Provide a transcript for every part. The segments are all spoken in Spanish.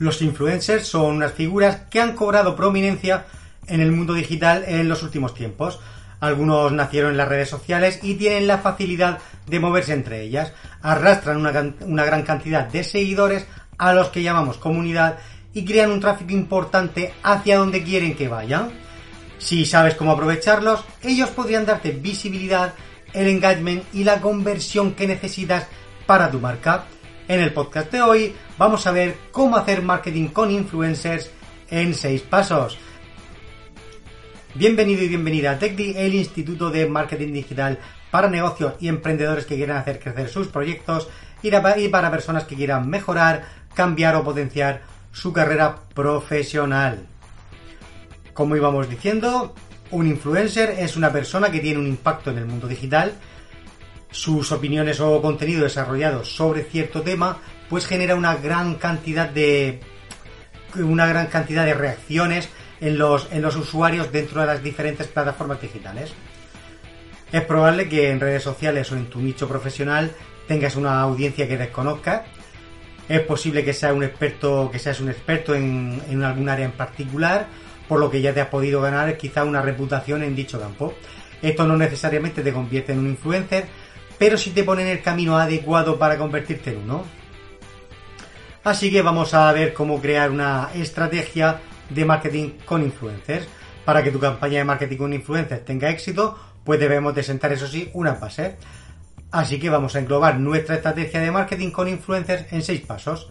Los influencers son unas figuras que han cobrado prominencia en el mundo digital en los últimos tiempos. Algunos nacieron en las redes sociales y tienen la facilidad de moverse entre ellas. Arrastran una, una gran cantidad de seguidores a los que llamamos comunidad y crean un tráfico importante hacia donde quieren que vayan. Si sabes cómo aprovecharlos, ellos podrían darte visibilidad, el engagement y la conversión que necesitas para tu marca. En el podcast de hoy vamos a ver cómo hacer marketing con influencers en 6 pasos. Bienvenido y bienvenida a TechDi, el Instituto de Marketing Digital para negocios y emprendedores que quieran hacer crecer sus proyectos y ra- y para personas que quieran mejorar, cambiar o potenciar su carrera profesional. Como íbamos diciendo, un influencer es una persona que tiene un impacto en el mundo digital. Sus opiniones o contenido desarrollado sobre cierto tema, pues genera una gran cantidad de una gran cantidad de reacciones en los, en los usuarios dentro de las diferentes plataformas digitales. Es probable que en redes sociales o en tu nicho profesional tengas una audiencia que desconozcas. Es posible que seas un experto, que seas un experto en, en algún área en particular, por lo que ya te has podido ganar quizá una reputación en dicho campo. Esto no necesariamente te convierte en un influencer, pero sí te pone en el camino adecuado para convertirte en uno. Así que vamos a ver cómo crear una estrategia de marketing con influencers. Para que tu campaña de marketing con influencers tenga éxito, pues debemos de sentar, eso sí, una base. Así que vamos a englobar nuestra estrategia de marketing con influencers en seis pasos.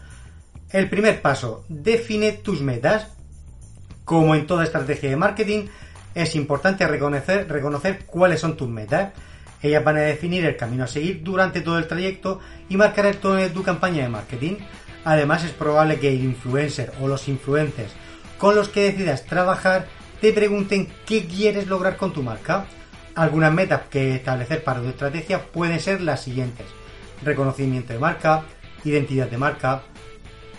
El primer paso, define tus metas. Como en toda estrategia de marketing, es importante reconocer cuáles son tus metas. Ellas van a definir el camino a seguir durante todo el trayecto y marcar el tono de tu campaña de marketing. Además, es probable que el influencer o los influencers con los que decidas trabajar te pregunten qué quieres lograr con tu marca. Algunas metas que establecer para tu estrategia pueden ser las siguientes. Reconocimiento de marca, identidad de marca,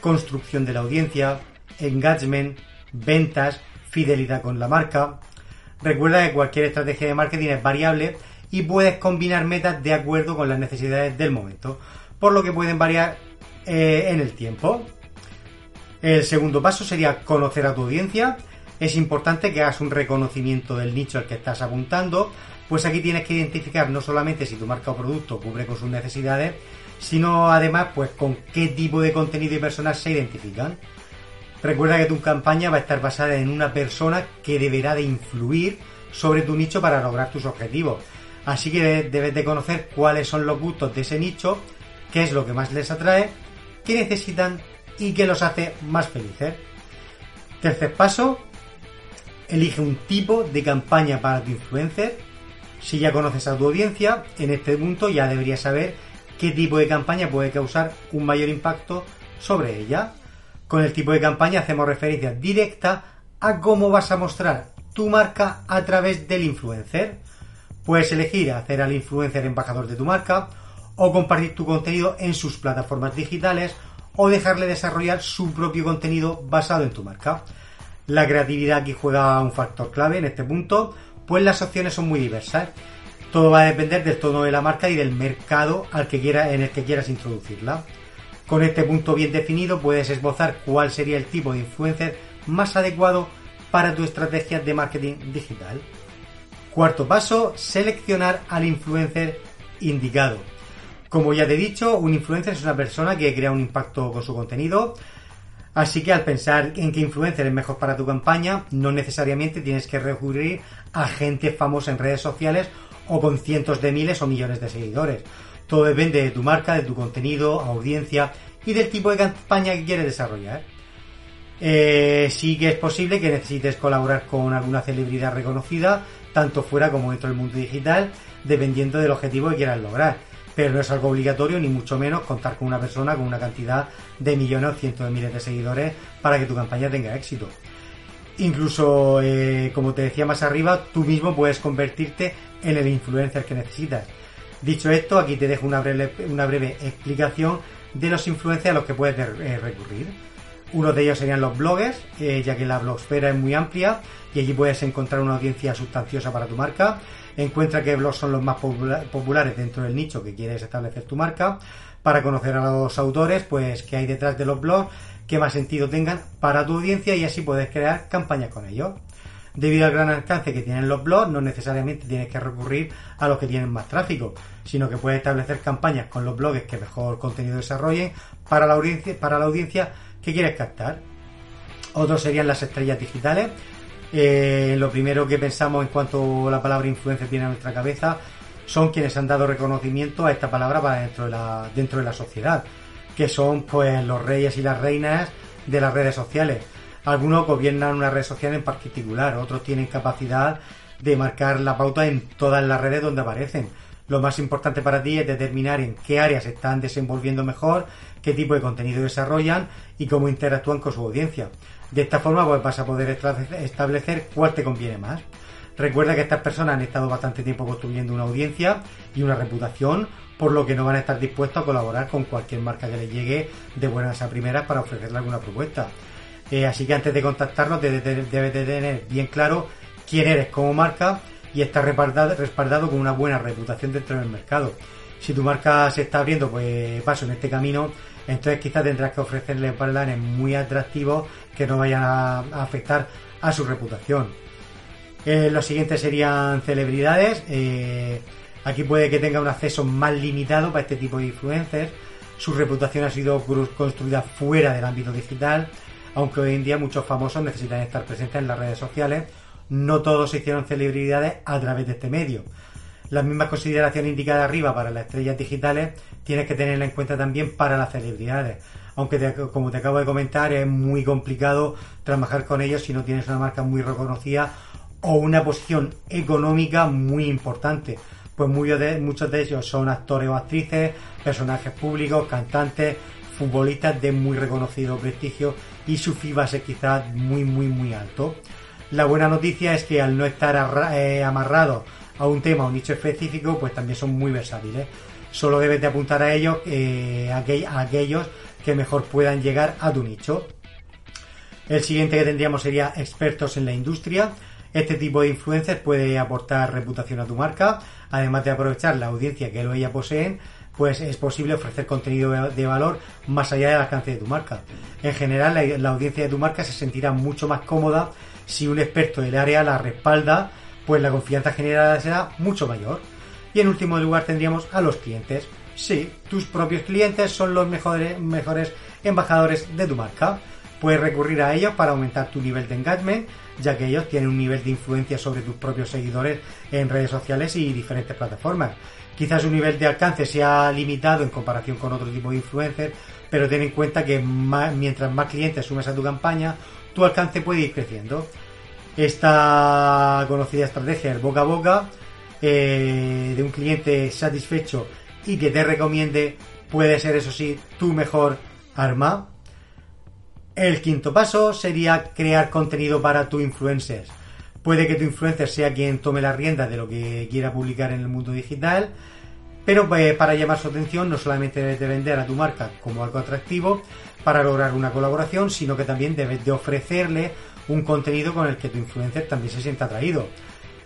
construcción de la audiencia, engagement, ventas, fidelidad con la marca. Recuerda que cualquier estrategia de marketing es variable y puedes combinar metas de acuerdo con las necesidades del momento, por lo que pueden variar eh, en el tiempo. El segundo paso sería conocer a tu audiencia. Es importante que hagas un reconocimiento del nicho al que estás apuntando, pues aquí tienes que identificar no solamente si tu marca o producto cubre con sus necesidades, sino además pues con qué tipo de contenido y personas se identifican. Recuerda que tu campaña va a estar basada en una persona que deberá de influir sobre tu nicho para lograr tus objetivos. Así que debes de conocer cuáles son los gustos de ese nicho, qué es lo que más les atrae, qué necesitan y qué los hace más felices. Tercer paso, elige un tipo de campaña para tu influencer. Si ya conoces a tu audiencia, en este punto ya deberías saber qué tipo de campaña puede causar un mayor impacto sobre ella. Con el tipo de campaña hacemos referencia directa a cómo vas a mostrar tu marca a través del influencer. Puedes elegir hacer al influencer embajador de tu marca o compartir tu contenido en sus plataformas digitales o dejarle desarrollar su propio contenido basado en tu marca. La creatividad aquí juega un factor clave en este punto, pues las opciones son muy diversas. Todo va a depender del tono de la marca y del mercado al que quiera, en el que quieras introducirla. Con este punto bien definido puedes esbozar cuál sería el tipo de influencer más adecuado para tu estrategia de marketing digital. Cuarto paso, seleccionar al influencer indicado. Como ya te he dicho, un influencer es una persona que crea un impacto con su contenido, así que al pensar en qué influencer es mejor para tu campaña, no necesariamente tienes que recurrir a gente famosa en redes sociales o con cientos de miles o millones de seguidores. Todo depende de tu marca, de tu contenido, audiencia y del tipo de campaña que quieres desarrollar. Eh, sí que es posible que necesites colaborar con alguna celebridad reconocida, tanto fuera como dentro del mundo digital, dependiendo del objetivo que quieras lograr. Pero no es algo obligatorio, ni mucho menos contar con una persona con una cantidad de millones o cientos de miles de seguidores para que tu campaña tenga éxito. Incluso, eh, como te decía más arriba, tú mismo puedes convertirte en el influencer que necesitas. Dicho esto, aquí te dejo una breve, una breve explicación de los influencers a los que puedes eh, recurrir. Uno de ellos serían los bloggers, eh, ya que la blogspera es muy amplia y allí puedes encontrar una audiencia sustanciosa para tu marca. Encuentra qué blogs son los más populares dentro del nicho que quieres establecer tu marca para conocer a los autores, pues qué hay detrás de los blogs, qué más sentido tengan para tu audiencia y así puedes crear campañas con ellos. Debido al gran alcance que tienen los blogs, no necesariamente tienes que recurrir a los que tienen más tráfico, sino que puedes establecer campañas con los blogs que mejor contenido desarrollen para la audiencia, para la audiencia que quieres captar. Otros serían las estrellas digitales. Eh, lo primero que pensamos en cuanto la palabra influencer viene a nuestra cabeza son quienes han dado reconocimiento a esta palabra para dentro de la, dentro de la sociedad, que son pues los reyes y las reinas de las redes sociales. Algunos gobiernan una red social en particular, otros tienen capacidad de marcar la pauta en todas las redes donde aparecen. Lo más importante para ti es determinar en qué áreas están desenvolviendo mejor, qué tipo de contenido desarrollan y cómo interactúan con su audiencia. De esta forma pues, vas a poder establecer cuál te conviene más. Recuerda que estas personas han estado bastante tiempo construyendo una audiencia y una reputación, por lo que no van a estar dispuestos a colaborar con cualquier marca que les llegue de buenas a primeras para ofrecerle alguna propuesta. Eh, así que antes de contactarlos debes de, tener bien claro quién eres como marca y estar respaldado, con una buena reputación dentro del mercado. Si tu marca se está abriendo pues paso en este camino, entonces quizás tendrás que ofrecerle planes muy atractivos que no vayan a afectar a su reputación. Eh, los siguientes serían celebridades. Eh, aquí puede que tenga un acceso más limitado para este tipo de influencers. Su reputación ha sido construida fuera del ámbito digital, aunque hoy en día muchos famosos necesitan estar presentes en las redes sociales. No todos se hicieron celebridades a través de este medio. Las mismas consideraciones indicadas arriba para las estrellas digitales tienes que tenerla en cuenta también para las celebridades. Aunque como te acabo de comentar es muy complicado trabajar con ellos si no tienes una marca muy reconocida o una posición económica muy importante. Pues muchos de, ellos son actores o actrices, personajes públicos, cantantes, futbolistas de muy reconocido prestigio y su fee va a ser quizás muy muy muy alto. La buena noticia es que al no estar eh, amarrado a un tema o un nicho específico, pues también son muy versátiles. Solo debes de apuntar a ellos, eh, a aquellos que mejor puedan llegar a tu nicho. El siguiente que tendríamos sería expertos en la industria. Este tipo de influencers puede aportar reputación a tu marca, además de aprovechar la audiencia que lo ella poseen, pues es posible ofrecer contenido de valor más allá del alcance de tu marca. En general, la, audiencia de tu marca se sentirá mucho más cómoda si un experto del área la respalda, pues la confianza generada será mucho mayor. Y en último lugar tendríamos a los clientes. Sí, tus propios clientes son los mejores, mejores embajadores de tu marca. Puedes recurrir a ellos para aumentar tu nivel de engagement, ya que ellos tienen un nivel de influencia sobre tus propios seguidores en redes sociales y diferentes plataformas. Quizás su nivel de alcance sea limitado en comparación con otro tipo de influencers, pero ten en cuenta que mientras más clientes sumes a tu campaña, tu alcance puede ir creciendo. Esta conocida estrategia, el boca a boca, eh, de un cliente satisfecho y que te recomiende, puede ser, eso sí, tu mejor arma el quinto paso sería crear contenido para tu influencer. Puede que tu influencer sea quien tome la rienda de lo que quiera publicar en el mundo digital, pero eh, para llamar su atención no solamente debes de vender a tu marca como algo atractivo para lograr una colaboración, sino que también debes de ofrecerle un contenido con el que tu influencer también se sienta atraído.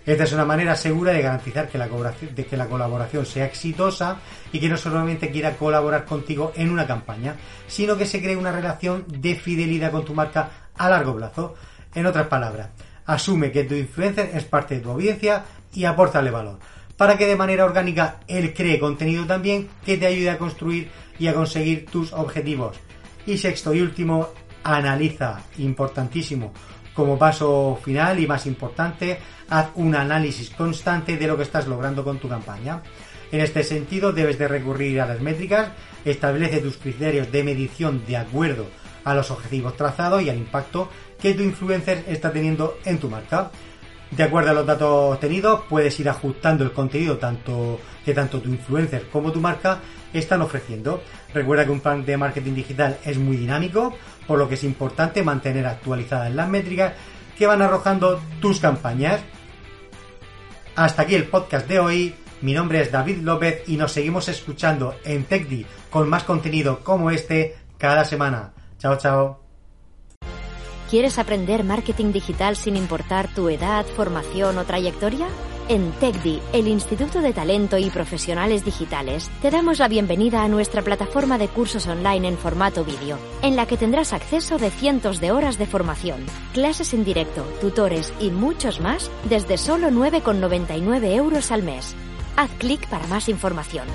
Esta es una manera segura de garantizar que la, colaboración sea exitosa y que no solamente quiera colaborar contigo en una campaña, sino que se cree una relación de fidelidad con tu marca a largo plazo. En otras palabras, asume que tu influencer es parte de tu audiencia y apórtale valor, para que de manera orgánica él cree contenido también que te ayude a construir y a conseguir tus objetivos. Y sexto y último, analiza, importantísimo, como paso final y más importante, haz un análisis constante de lo que estás logrando con tu campaña. En este sentido, debes de recurrir a las métricas, establece tus criterios de medición de acuerdo a los objetivos trazados y al impacto que tu influencer está teniendo en tu marca. De acuerdo a los datos obtenidos, puedes ir ajustando el contenido tanto que tanto tu influencer como tu marca están ofreciendo. Recuerda que un plan de marketing digital es muy dinámico, por lo que es importante mantener actualizadas las métricas que van arrojando tus campañas. Hasta aquí el podcast de hoy. Mi nombre es David López y nos seguimos escuchando en TechDi con más contenido como este cada semana. Chao, chao. ¿Quieres aprender marketing digital sin importar tu edad, formación o trayectoria? En TechDi, el Instituto de Talento y Profesionales Digitales, te damos la bienvenida a nuestra plataforma de cursos online en formato vídeo, en la que tendrás acceso de cientos de horas de formación, clases en directo, tutores y muchos más desde solo 9,99 euros al mes. Haz clic para más información.